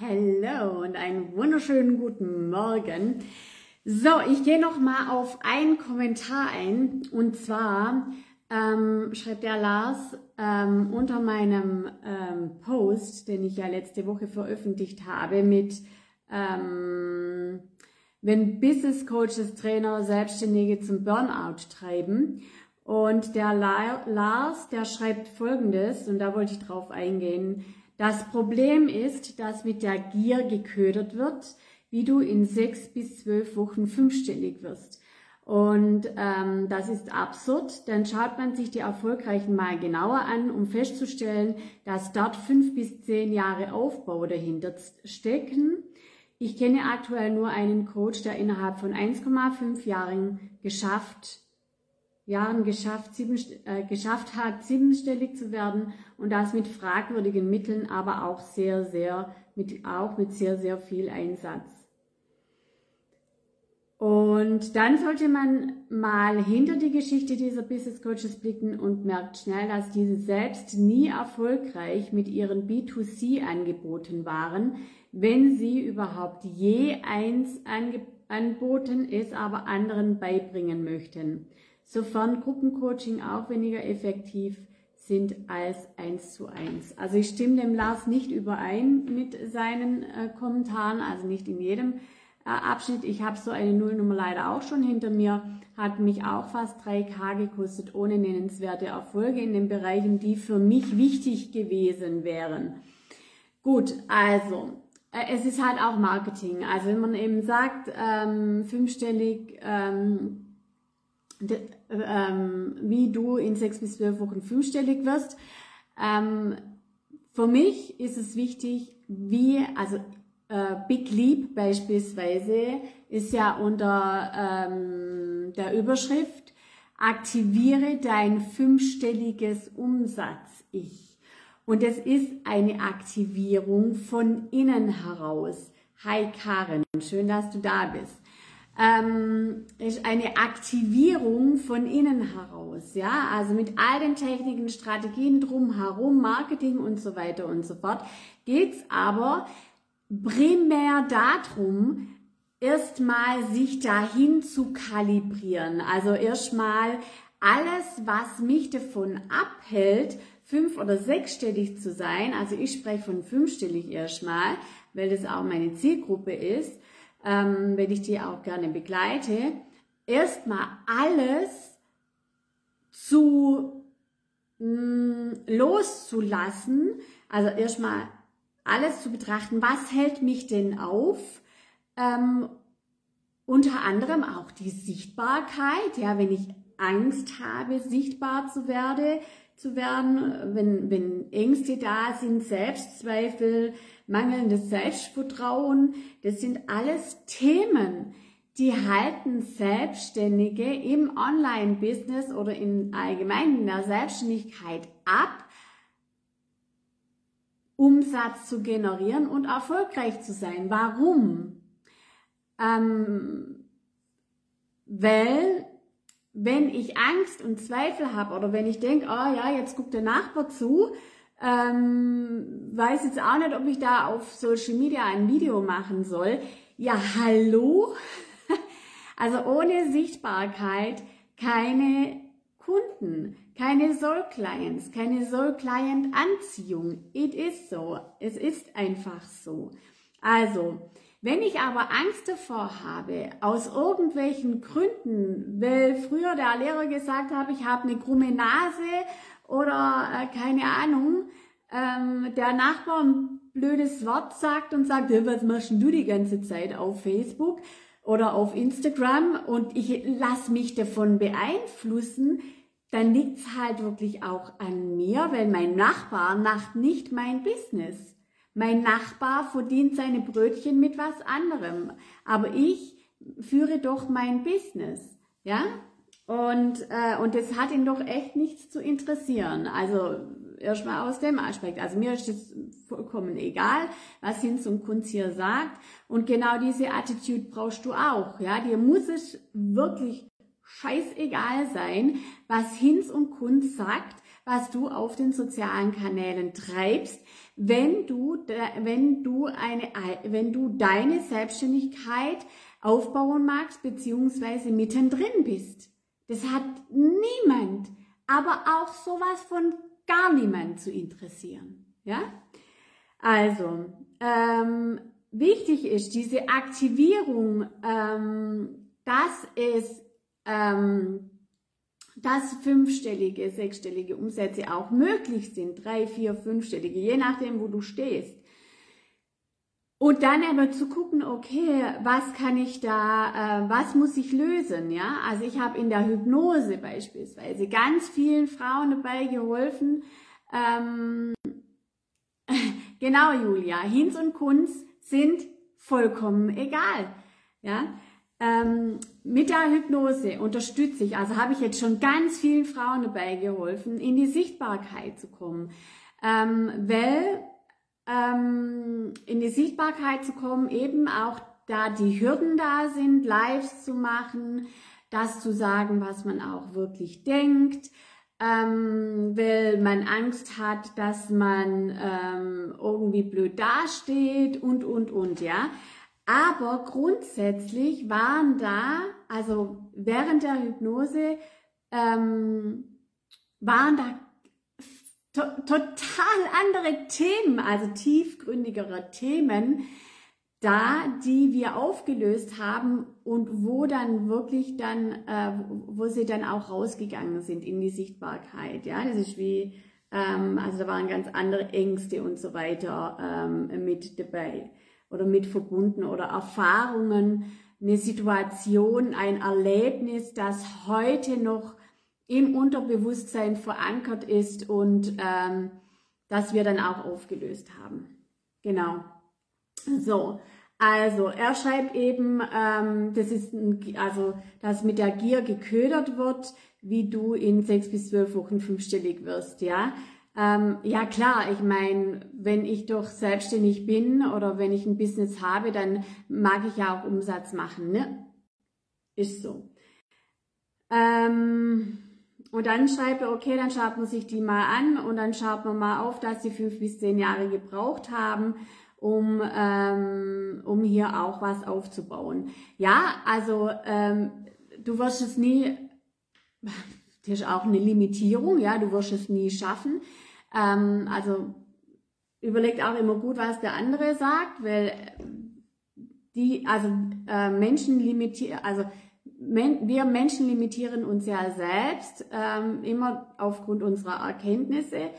Hallo und einen wunderschönen guten Morgen. So, ich gehe noch mal auf einen Kommentar ein und zwar ähm, schreibt der Lars ähm, unter meinem ähm, Post, den ich ja letzte Woche veröffentlicht habe, mit ähm, wenn Business Coaches, Trainer, Selbstständige zum Burnout treiben. Und der Lars, der schreibt Folgendes, und da wollte ich drauf eingehen. Das Problem ist, dass mit der Gier geködert wird, wie du in sechs bis zwölf Wochen fünfstellig wirst. Und ähm, das ist absurd, dann schaut man sich die Erfolgreichen mal genauer an, um festzustellen, dass dort fünf bis zehn Jahre Aufbau dahinter stecken. Ich kenne aktuell nur einen Coach, der innerhalb von 1,5 Jahren geschafft Jahren geschafft, sieben, äh, geschafft hat, siebenstellig zu werden und das mit fragwürdigen Mitteln, aber auch sehr, sehr, mit, auch mit sehr, sehr viel Einsatz. Und dann sollte man mal hinter die Geschichte dieser Business Coaches blicken und merkt schnell, dass diese selbst nie erfolgreich mit ihren B2C-Angeboten waren, wenn sie überhaupt je eins angeboten es aber anderen beibringen möchten sofern Gruppencoaching auch weniger effektiv sind als eins zu eins. Also ich stimme dem Lars nicht überein mit seinen äh, Kommentaren, also nicht in jedem äh, Abschnitt. Ich habe so eine Nullnummer leider auch schon hinter mir, hat mich auch fast 3K gekostet, ohne nennenswerte Erfolge in den Bereichen, die für mich wichtig gewesen wären. Gut, also äh, es ist halt auch Marketing. Also wenn man eben sagt, ähm, fünfstellig, ähm, ähm, wie du in sechs bis zwölf Wochen fünfstellig wirst. Ähm, für mich ist es wichtig, wie, also äh, Big Leap beispielsweise ist ja unter ähm, der Überschrift Aktiviere dein fünfstelliges Umsatz-Ich. Und es ist eine Aktivierung von innen heraus. Hi Karen, schön, dass du da bist ähm, ist eine Aktivierung von innen heraus, ja, also mit all den Techniken, Strategien drumherum, Marketing und so weiter und so fort, geht's aber primär darum, erstmal sich dahin zu kalibrieren, also erstmal alles, was mich davon abhält, fünf- oder sechsstellig zu sein, also ich spreche von fünfstellig erstmal, weil das auch meine Zielgruppe ist, ähm, wenn ich die auch gerne begleite, erstmal alles zu mh, mm, loszulassen, also erstmal alles zu betrachten, was hält mich denn auf? Ähm, unter anderem auch die Sichtbarkeit, ja, wenn ich Angst habe, sichtbar zu werden, zu werden, wenn, wenn Ängste da sind, Selbstzweifel, mangelndes Selbstvertrauen, das sind alles Themen, die halten Selbstständige im Online-Business oder in allgemein in der Selbstständigkeit ab, Umsatz zu generieren und erfolgreich zu sein. Warum? Ähm, weil wenn ich Angst und Zweifel habe oder wenn ich denke, oh ja, jetzt guckt der Nachbar zu, ähm, weiß jetzt auch nicht, ob ich da auf Social Media ein Video machen soll. Ja, hallo? also ohne Sichtbarkeit keine Kunden, keine Soul-Clients, keine Soul-Client-Anziehung. It is so. Es ist einfach so. Also, wenn ich aber Angst davor habe, aus irgendwelchen Gründen, weil früher der Lehrer gesagt hat, ich habe eine krumme Nase oder äh, keine Ahnung, ähm, der Nachbar ein blödes Wort sagt und sagt, ja, was machst du die ganze Zeit auf Facebook oder auf Instagram und ich lass mich davon beeinflussen, dann liegt's halt wirklich auch an mir, weil mein Nachbar macht nicht mein Business. Mein Nachbar verdient seine Brötchen mit was anderem, aber ich führe doch mein Business, ja? Und, äh, und das hat ihn doch echt nichts zu interessieren. Also erstmal aus dem Aspekt. Also mir ist es vollkommen egal, was Hinz und Kunz hier sagt. Und genau diese Attitude brauchst du auch. Ja, dir muss es wirklich scheißegal sein, was Hinz und Kunz sagt, was du auf den sozialen Kanälen treibst, wenn du, wenn du eine, wenn du deine Selbstständigkeit aufbauen magst, beziehungsweise mittendrin bist. Das hat niemand, aber auch sowas von gar niemand zu interessieren. Ja? Also, ähm, wichtig ist diese Aktivierung, ähm, dass es, ähm, dass fünfstellige, sechsstellige Umsätze auch möglich sind, drei, vier, fünfstellige, je nachdem, wo du stehst. Und dann aber zu gucken, okay, was kann ich da, äh, was muss ich lösen, ja? Also ich habe in der Hypnose beispielsweise ganz vielen Frauen dabei geholfen. Ähm, genau, Julia, Hinz und Kunz sind vollkommen egal, ja? Ähm, mit der Hypnose unterstütze ich, also habe ich jetzt schon ganz vielen Frauen dabei geholfen, in die Sichtbarkeit zu kommen, ähm, weil ähm, in die Sichtbarkeit zu kommen, eben auch da die Hürden da sind, Lives zu machen, das zu sagen, was man auch wirklich denkt, ähm, weil man Angst hat, dass man ähm, irgendwie blöd dasteht und, und, und, ja. Aber grundsätzlich waren da, also während der Hypnose, ähm, waren da to total andere Themen, also tiefgründigere Themen da, die wir aufgelöst haben und wo dann wirklich dann, äh, wo sie dann auch rausgegangen sind in die Sichtbarkeit. Ja, das ist wie, ähm, also da waren ganz andere Ängste und so weiter ähm, mit dabei oder mit verbunden oder Erfahrungen, eine Situation, ein Erlebnis, das heute noch im Unterbewusstsein verankert ist und ähm, das wir dann auch aufgelöst haben. Genau. So, also er schreibt eben, ähm, das ist ein, also dass mit der Gier geködert wird, wie du in sechs bis zwölf Wochen fünfstellig wirst, ja. Ähm, ja klar, ich meine, wenn ich doch selbstständig bin oder wenn ich ein Business habe, dann mag ich ja auch Umsatz machen, ne? Ist so. Ähm, und dann schreibt er, okay, dann schaut man sich die mal an und dann schaut man mal auf, dass sie fünf bis zehn Jahre gebraucht haben, um, ähm, um hier auch was aufzubauen. Ja, also ähm, du wirst es nie, das ist auch eine Limitierung, ja, du wirst es nie schaffen. Ähm, also überlegt auch immer gut, was der andere sagt, weil die, also äh, Menschen limitieren, also wir Menschen limitieren uns ja selbst, ähm, immer aufgrund unserer Erkenntnisse.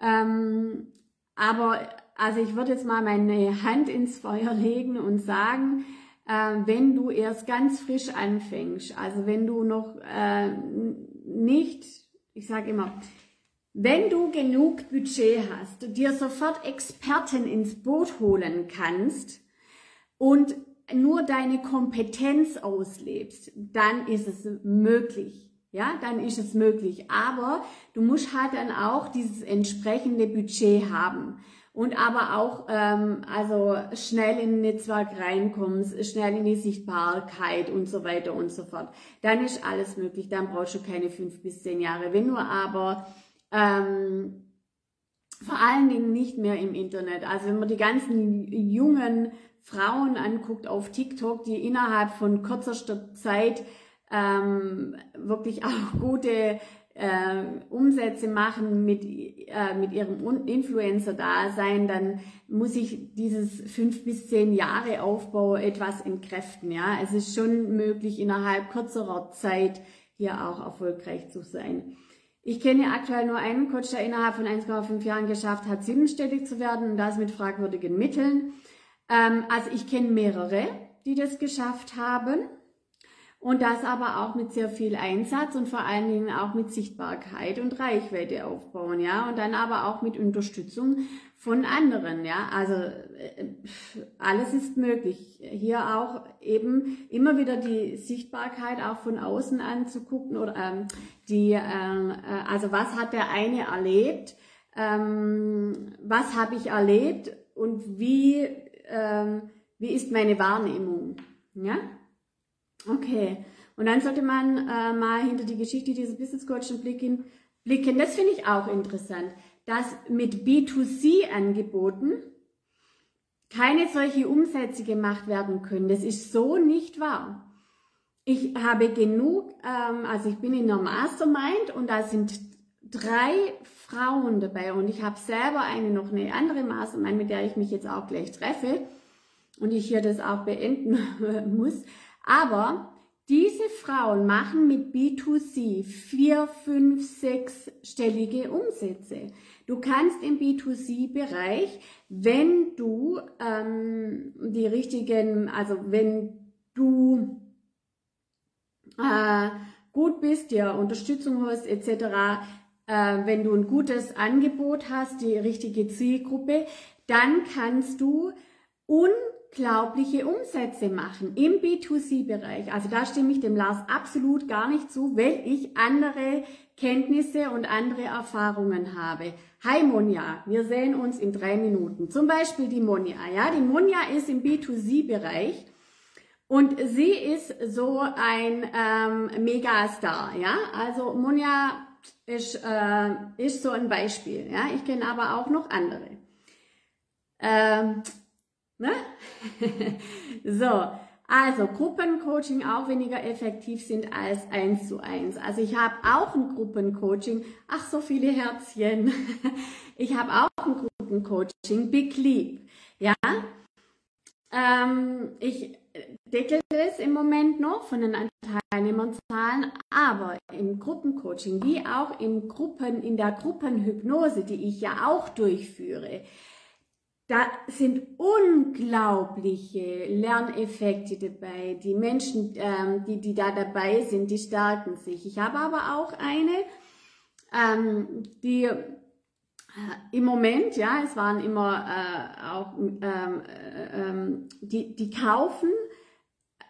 Ähm, aber also ich würde jetzt mal meine Hand ins Feuer legen und sagen, äh, wenn du erst ganz frisch anfängst, also wenn du noch äh, nicht, ich sage immer, wenn du genug Budget hast, dir sofort Experten ins Boot holen kannst und nur deine Kompetenz auslebst, dann ist es möglich. Ja, dann ist es möglich. Aber du musst halt dann auch dieses entsprechende Budget haben und aber auch ähm, also schnell in ein Netzwerk reinkommst, schnell in die Sichtbarkeit und so weiter und so fort. Dann ist alles möglich. Dann brauchst du keine fünf bis zehn Jahre. Wenn du aber ähm, vor allen Dingen nicht mehr im Internet. Also wenn man die ganzen jungen Frauen anguckt auf TikTok, die innerhalb von kürzester Zeit ähm, wirklich auch gute äh, Umsätze machen mit, äh, mit ihrem Influencer-Dasein, dann muss ich dieses fünf bis zehn Jahre Aufbau etwas entkräften. Ja, es ist schon möglich, innerhalb kürzerer Zeit hier auch erfolgreich zu sein. Ich kenne aktuell nur einen Coach, der innerhalb von 1,5 Jahren geschafft hat, siebenstellig zu werden und das mit fragwürdigen Mitteln. Ähm, also ich kenne mehrere, die das geschafft haben. Und das aber auch mit sehr viel Einsatz und vor allen Dingen auch mit Sichtbarkeit und Reichweite aufbauen, ja. Und dann aber auch mit Unterstützung von anderen, ja. Also äh, alles ist möglich. Hier auch eben immer wieder die Sichtbarkeit auch von außen anzugucken oder ähm, die, äh, also was hat der eine erlebt, ähm, was habe ich erlebt und wie ähm, wie ist meine Wahrnehmung? Ja? Okay. Und dann sollte man äh, mal hinter die Geschichte dieses Business Coach einen Blick, hin, blicken. Das finde ich auch interessant, dass mit B2C-Angeboten keine solche Umsätze gemacht werden können. Das ist so nicht wahr. Ich habe genug, ähm, also ich bin in einer Mastermind und da sind drei Frauen dabei und ich habe selber eine noch eine andere Mastermind, mit der ich mich jetzt auch gleich treffe und ich hier das auch beenden muss. Aber diese Frauen machen mit B2C vier, fünf, sechsstellige Umsätze. Du kannst im B2C-Bereich, wenn du ähm, die richtigen, also wenn du äh, gut bist, dir Unterstützung hast etc., äh, wenn du ein gutes Angebot hast, die richtige Zielgruppe, dann kannst du unglaubliche Umsätze machen im B2C-Bereich. Also da stimme ich dem Lars absolut gar nicht zu, weil ich andere Kenntnisse und andere Erfahrungen habe. Hi Monja, wir sehen uns in drei Minuten. Zum Beispiel die Monja. Ja, die Monja ist im B2C-Bereich und sie ist so ein ähm, Megastar. Ja, also Monja ist, äh, ist so ein Beispiel. Ja, ich kenne aber auch noch andere. Ähm, ne? so, also Gruppencoaching auch weniger effektiv sind als eins zu eins. Also ich habe auch ein Gruppencoaching. Ach, so viele Herzchen. Ich habe auch ein Gruppencoaching, Big Leap. Ja, ähm, ich deckel es im Moment noch von den Teilnehmerzahlen, aber im Gruppencoaching wie auch in Gruppen, in der Gruppenhypnose, die ich ja auch durchführe, da sind unglaubliche Lerneffekte dabei. Die Menschen, ähm, die, die da dabei sind, die stärken sich. Ich habe aber auch eine, ähm, die äh, im Moment, ja, es waren immer äh, auch, ähm, äh, ähm, die, die kaufen,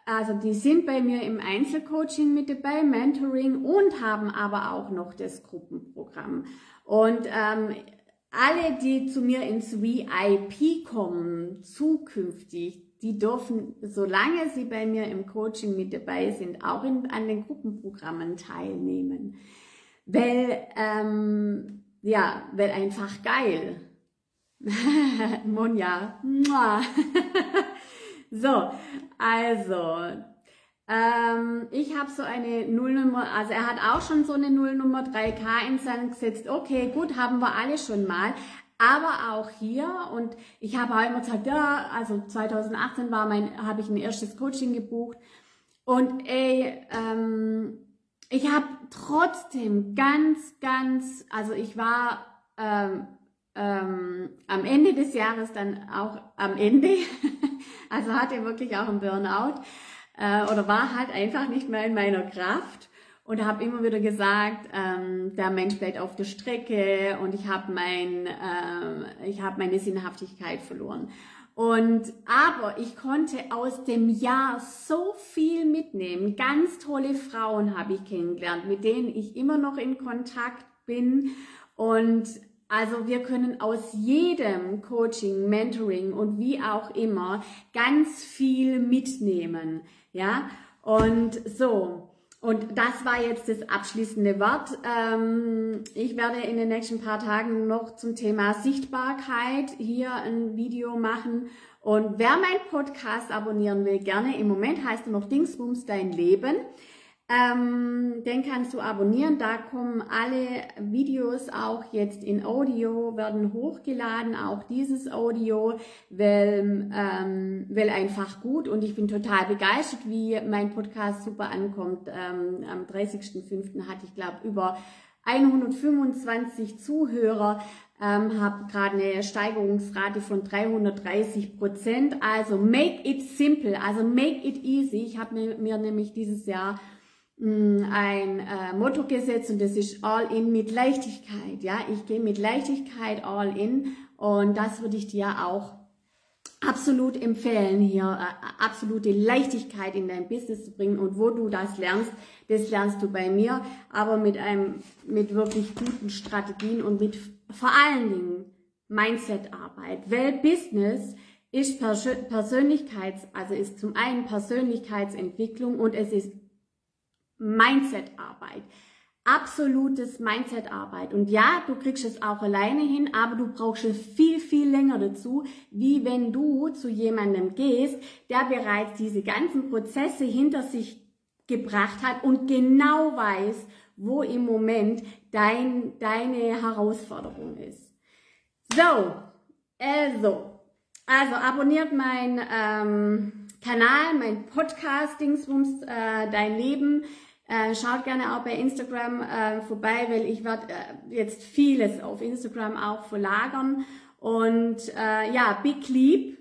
also die sind bei mir im Einzelcoaching mit dabei, Mentoring und haben aber auch noch das Gruppenprogramm. Und ähm, alle, die zu mir ins VIP kommen, zukünftig, die dürfen, solange sie bei mir im Coaching mit dabei sind, auch in, an den Gruppenprogrammen teilnehmen. Weil, ähm, ja, weil einfach geil. Monja. so, also, ähm, ich habe so eine Nullnummer, also er hat auch schon so eine Nullnummer 3K in Sand gesetzt. Okay, gut, haben wir alle schon mal. Aber auch hier, und ich habe auch immer gesagt, ja, also 2018 war mein, habe ich ein erstes Coaching gebucht. Und ey, ähm, ich habe trotzdem ganz, ganz, also ich war ähm, ähm, am Ende des Jahres dann auch am Ende, also hatte wirklich auch einen Burnout äh, oder war halt einfach nicht mehr in meiner Kraft und habe immer wieder gesagt, ähm, der Mensch bleibt auf der Strecke und ich habe mein, äh, ich habe meine Sinnhaftigkeit verloren. Und aber ich konnte aus dem Jahr so viel mitnehmen. Ganz tolle Frauen habe ich kennengelernt, mit denen ich immer noch in Kontakt bin und also wir können aus jedem Coaching, Mentoring und wie auch immer ganz viel mitnehmen. Ja, und so. Und das war jetzt das abschließende Wort. Ähm, ich werde in den nächsten paar Tagen noch zum Thema Sichtbarkeit hier ein Video machen. Und wer meinen Podcast abonnieren will, gerne. Im Moment heißt er noch Dingsbums dein Leben. Ähm, den kannst du abonnieren. Da kommen alle Videos auch jetzt in Audio, werden hochgeladen, auch dieses Audio, weil, ähm, weil einfach gut und ich bin total begeistert, wie mein Podcast super ankommt. Ähm, am 30.05. hatte ich glaube über 125 Zuhörer, ähm, habe gerade eine Steigerungsrate von 330 Prozent. Also make it simple, also make it easy. Ich habe mir, mir nämlich dieses Jahr ein äh, Motto gesetzt und das ist All in mit Leichtigkeit. Ja, ich gehe mit Leichtigkeit all in und das würde ich dir auch absolut empfehlen, hier äh, absolute Leichtigkeit in dein Business zu bringen und wo du das lernst, das lernst du bei mir, aber mit einem mit wirklich guten Strategien und mit vor allen Dingen Mindset-Arbeit, weil Business ist Persönlichkeits, also ist zum einen Persönlichkeitsentwicklung und es ist Mindset-Arbeit. absolutes Mindset-Arbeit. Und ja, du kriegst es auch alleine hin, aber du brauchst es viel, viel länger dazu, wie wenn du zu jemandem gehst, der bereits diese ganzen Prozesse hinter sich gebracht hat und genau weiß, wo im Moment dein, deine Herausforderung ist. So, also, also abonniert mein ähm, Kanal, mein Podcast Dingsbums, äh, dein Leben. Äh, schaut gerne auch bei Instagram äh, vorbei, weil ich werde äh, jetzt vieles auf Instagram auch verlagern. Und äh, ja, Big Leap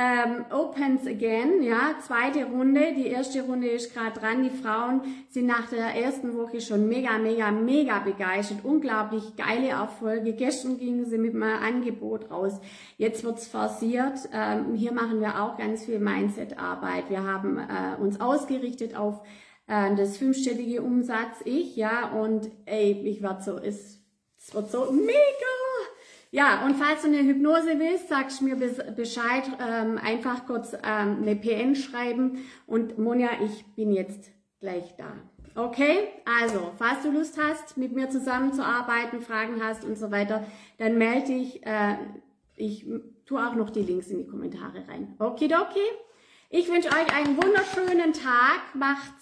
ähm, opens again, ja, zweite Runde. Die erste Runde ist gerade dran. Die Frauen sind nach der ersten Woche schon mega, mega, mega begeistert. Unglaublich geile Erfolge. Gestern gingen sie mit meinem Angebot raus. Jetzt wird's forciert. Ähm, hier machen wir auch ganz viel Mindset-Arbeit. Wir haben äh, uns ausgerichtet auf äh, das fünfstellige Umsatz. Ich, ja, und ey, ich werde so, es, es wird so mega ja, und falls du eine Hypnose willst, sagst du mir Bescheid, ähm, einfach kurz ähm, eine PN schreiben und Monja, ich bin jetzt gleich da. Okay, also, falls du Lust hast, mit mir zusammenzuarbeiten, Fragen hast und so weiter, dann melde dich. Äh, ich tue auch noch die Links in die Kommentare rein. Okay, okay. Ich wünsche euch einen wunderschönen Tag. Macht's